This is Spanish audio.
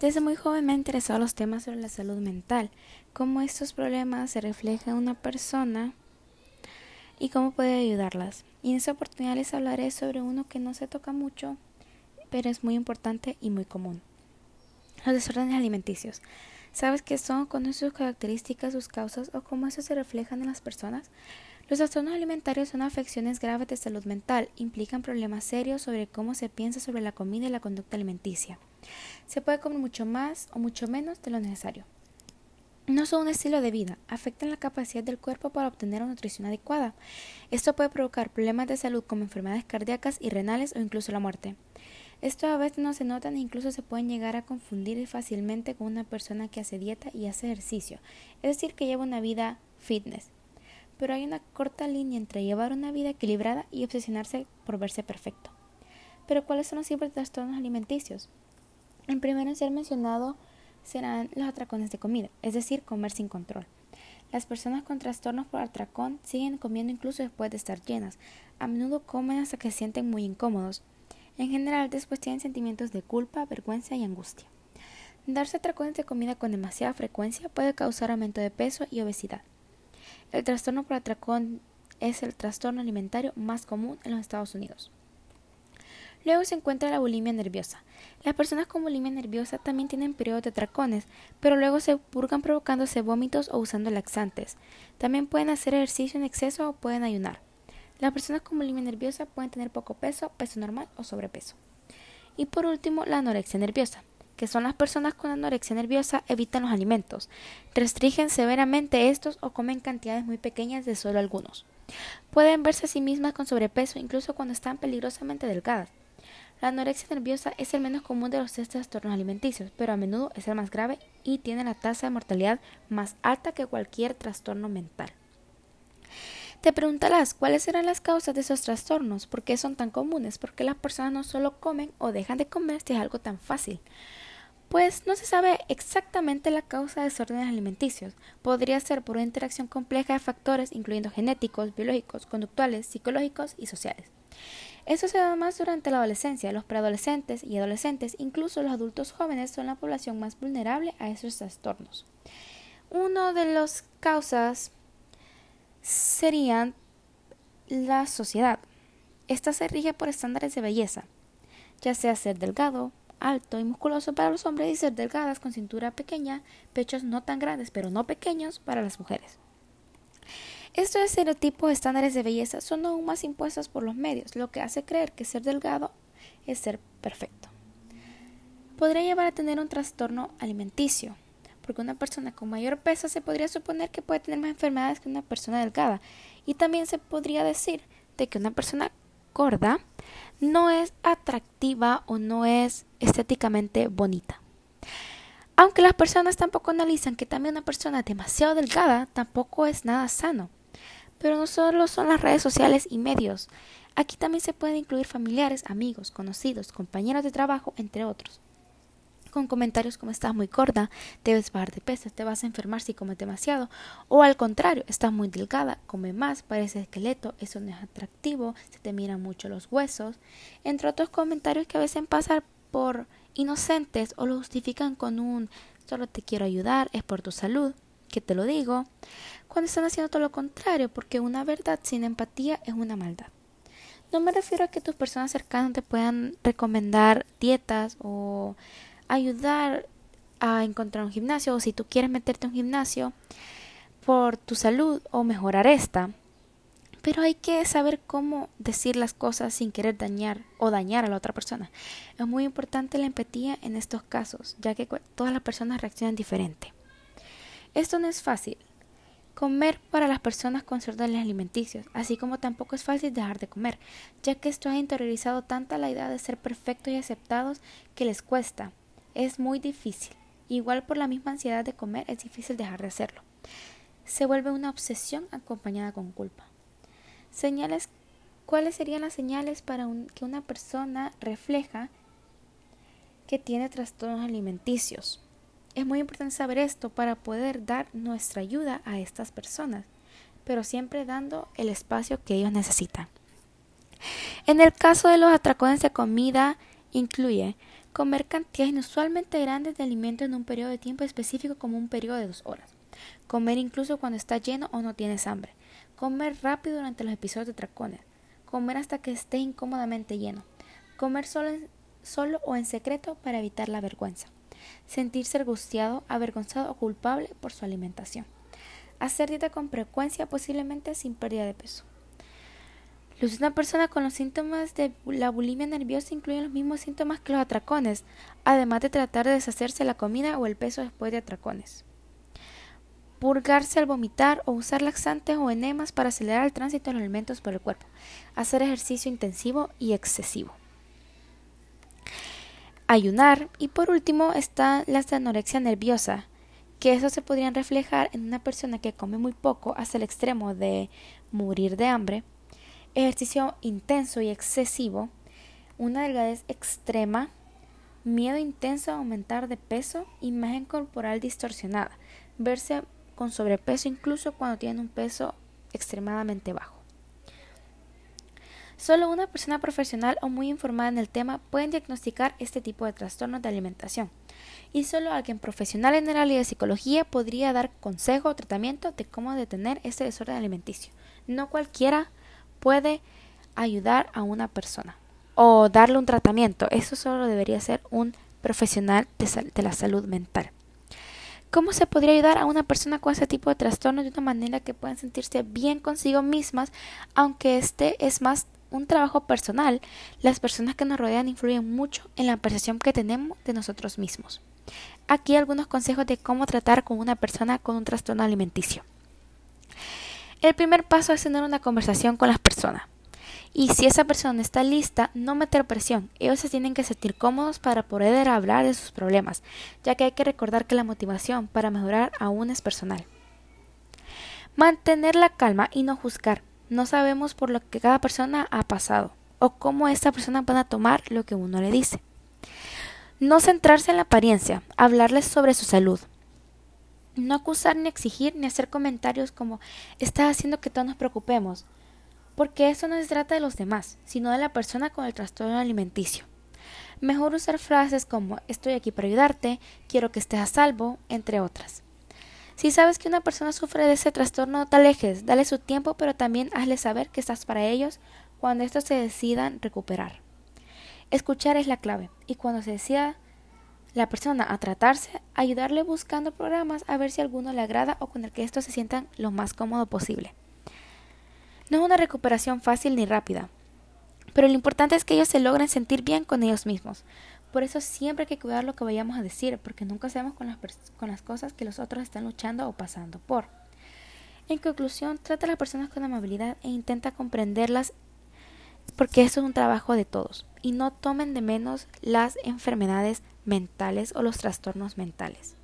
Desde muy joven me han interesado los temas sobre la salud mental, cómo estos problemas se reflejan en una persona y cómo puede ayudarlas. Y en esta oportunidad les hablaré sobre uno que no se toca mucho, pero es muy importante y muy común. Los desórdenes alimenticios. ¿Sabes qué son? ¿Conoces sus características, sus causas o cómo eso se reflejan en las personas? Los trastornos alimentarios son afecciones graves de salud mental, implican problemas serios sobre cómo se piensa sobre la comida y la conducta alimenticia. Se puede comer mucho más o mucho menos de lo necesario. No son un estilo de vida, afectan la capacidad del cuerpo para obtener una nutrición adecuada. Esto puede provocar problemas de salud como enfermedades cardíacas y renales o incluso la muerte. Esto a veces no se notan e incluso se pueden llegar a confundir fácilmente con una persona que hace dieta y hace ejercicio, es decir, que lleva una vida fitness. Pero hay una corta línea entre llevar una vida equilibrada y obsesionarse por verse perfecto. Pero ¿cuáles son los tipos de trastornos alimenticios? El primero en ser mencionado serán los atracones de comida, es decir, comer sin control. Las personas con trastornos por atracón siguen comiendo incluso después de estar llenas. A menudo comen hasta que se sienten muy incómodos. En general, después tienen sentimientos de culpa, vergüenza y angustia. Darse atracones de comida con demasiada frecuencia puede causar aumento de peso y obesidad. El trastorno por atracón es el trastorno alimentario más común en los Estados Unidos. Luego se encuentra la bulimia nerviosa. Las personas con bulimia nerviosa también tienen periodos de tracones, pero luego se purgan provocándose vómitos o usando laxantes. También pueden hacer ejercicio en exceso o pueden ayunar. Las personas con bulimia nerviosa pueden tener poco peso, peso normal o sobrepeso. Y por último, la anorexia nerviosa, que son las personas con anorexia nerviosa evitan los alimentos, restringen severamente estos o comen cantidades muy pequeñas de solo algunos. Pueden verse a sí mismas con sobrepeso incluso cuando están peligrosamente delgadas. La anorexia nerviosa es el menos común de los tres trastornos alimenticios, pero a menudo es el más grave y tiene la tasa de mortalidad más alta que cualquier trastorno mental. Te preguntarás cuáles serán las causas de esos trastornos, por qué son tan comunes, por qué las personas no solo comen o dejan de comer si es algo tan fácil. Pues no se sabe exactamente la causa de desórdenes alimenticios. Podría ser por una interacción compleja de factores incluyendo genéticos, biológicos, conductuales, psicológicos y sociales. Eso se da más durante la adolescencia. Los preadolescentes y adolescentes, incluso los adultos jóvenes, son la población más vulnerable a esos trastornos. Una de las causas serían la sociedad. Esta se rige por estándares de belleza, ya sea ser delgado, alto y musculoso para los hombres y ser delgadas con cintura pequeña, pechos no tan grandes pero no pequeños para las mujeres. Estos estereotipos estándares de belleza son aún más impuestos por los medios, lo que hace creer que ser delgado es ser perfecto. Podría llevar a tener un trastorno alimenticio, porque una persona con mayor peso se podría suponer que puede tener más enfermedades que una persona delgada, y también se podría decir de que una persona gorda no es atractiva o no es estéticamente bonita. Aunque las personas tampoco analizan que también una persona demasiado delgada tampoco es nada sano. Pero no solo son las redes sociales y medios. Aquí también se pueden incluir familiares, amigos, conocidos, compañeros de trabajo, entre otros. Con comentarios como estás muy gorda, debes bajar de peso, te vas a enfermar si comes demasiado, o al contrario, estás muy delgada, come más, parece esqueleto, eso no es atractivo, se te miran mucho los huesos, entre otros comentarios que a veces pasan por inocentes o lo justifican con un solo te quiero ayudar, es por tu salud que te lo digo, cuando están haciendo todo lo contrario, porque una verdad sin empatía es una maldad. No me refiero a que tus personas cercanas te puedan recomendar dietas o ayudar a encontrar un gimnasio o si tú quieres meterte en un gimnasio por tu salud o mejorar esta. Pero hay que saber cómo decir las cosas sin querer dañar o dañar a la otra persona. Es muy importante la empatía en estos casos, ya que todas las personas reaccionan diferente. Esto no es fácil. Comer para las personas con desórdenes alimenticios, así como tampoco es fácil dejar de comer, ya que esto ha interiorizado tanta la idea de ser perfectos y aceptados que les cuesta. Es muy difícil. Igual por la misma ansiedad de comer es difícil dejar de hacerlo. Se vuelve una obsesión acompañada con culpa. Señales ¿Cuáles serían las señales para que una persona refleja que tiene trastornos alimenticios? Es muy importante saber esto para poder dar nuestra ayuda a estas personas, pero siempre dando el espacio que ellos necesitan. En el caso de los atracones de comida, incluye Comer cantidades inusualmente grandes de alimentos en un periodo de tiempo específico como un periodo de dos horas. Comer incluso cuando está lleno o no tienes hambre. Comer rápido durante los episodios de tracones. Comer hasta que estés incómodamente lleno. Comer solo, solo o en secreto para evitar la vergüenza. Sentirse angustiado, avergonzado o culpable por su alimentación. Hacer dieta con frecuencia, posiblemente sin pérdida de peso. Los una persona con los síntomas de la bulimia nerviosa incluyen los mismos síntomas que los atracones, además de tratar de deshacerse la comida o el peso después de atracones. Purgarse al vomitar o usar laxantes o enemas para acelerar el tránsito de los alimentos por el cuerpo. Hacer ejercicio intensivo y excesivo. Ayunar. Y por último está la anorexia nerviosa, que eso se podría reflejar en una persona que come muy poco hasta el extremo de morir de hambre. Ejercicio intenso y excesivo, una delgadez extrema, miedo intenso a aumentar de peso, imagen corporal distorsionada, verse con sobrepeso incluso cuando tienen un peso extremadamente bajo. Solo una persona profesional o muy informada en el tema puede diagnosticar este tipo de trastornos de alimentación, y solo alguien profesional en el área de psicología podría dar consejo o tratamiento de cómo detener este desorden alimenticio. No cualquiera puede ayudar a una persona o darle un tratamiento. Eso solo debería ser un profesional de, la salud mental. ¿Cómo se podría ayudar a una persona con ese tipo de trastornos de una manera que puedan sentirse bien consigo mismas, aunque este es más un trabajo personal? Las personas que nos rodean influyen mucho en la percepción que tenemos de nosotros mismos. Aquí algunos consejos de cómo tratar con una persona con un trastorno alimenticio. El primer paso es tener una conversación con las personas. Y si esa persona está lista, no meter presión. Ellos se tienen que sentir cómodos para poder hablar de sus problemas, ya que hay que recordar que la motivación para mejorar aún es personal. Mantener la calma y no juzgar. No sabemos por lo que cada persona ha pasado o cómo esta persona va a tomar lo que uno le dice. No centrarse en la apariencia, hablarles sobre su salud, no acusar ni exigir ni hacer comentarios como está haciendo que todos nos preocupemos, porque eso no se trata de los demás, sino de la persona con el trastorno alimenticio. Mejor usar frases como estoy aquí para ayudarte, quiero que estés a salvo, entre otras. Si sabes que una persona sufre de ese trastorno, no te alejes, dale su tiempo, pero también hazle saber que estás para ellos cuando estos se decidan recuperar. Escuchar es la clave, y cuando se decida la persona a tratarse, ayudarle buscando programas a ver si alguno le agrada o con el que estos se sientan lo más cómodo posible. No es una recuperación fácil ni rápida, pero lo importante es que ellos se logren sentir bien con ellos mismos. Por eso siempre hay que cuidar lo que vayamos a decir, porque nunca sabemos con las, con las cosas que los otros están luchando o pasando por. En conclusión, trata a las personas con amabilidad e intenta comprenderlas porque eso es un trabajo de todos y no tomen de menos las enfermedades mentales o los trastornos mentales.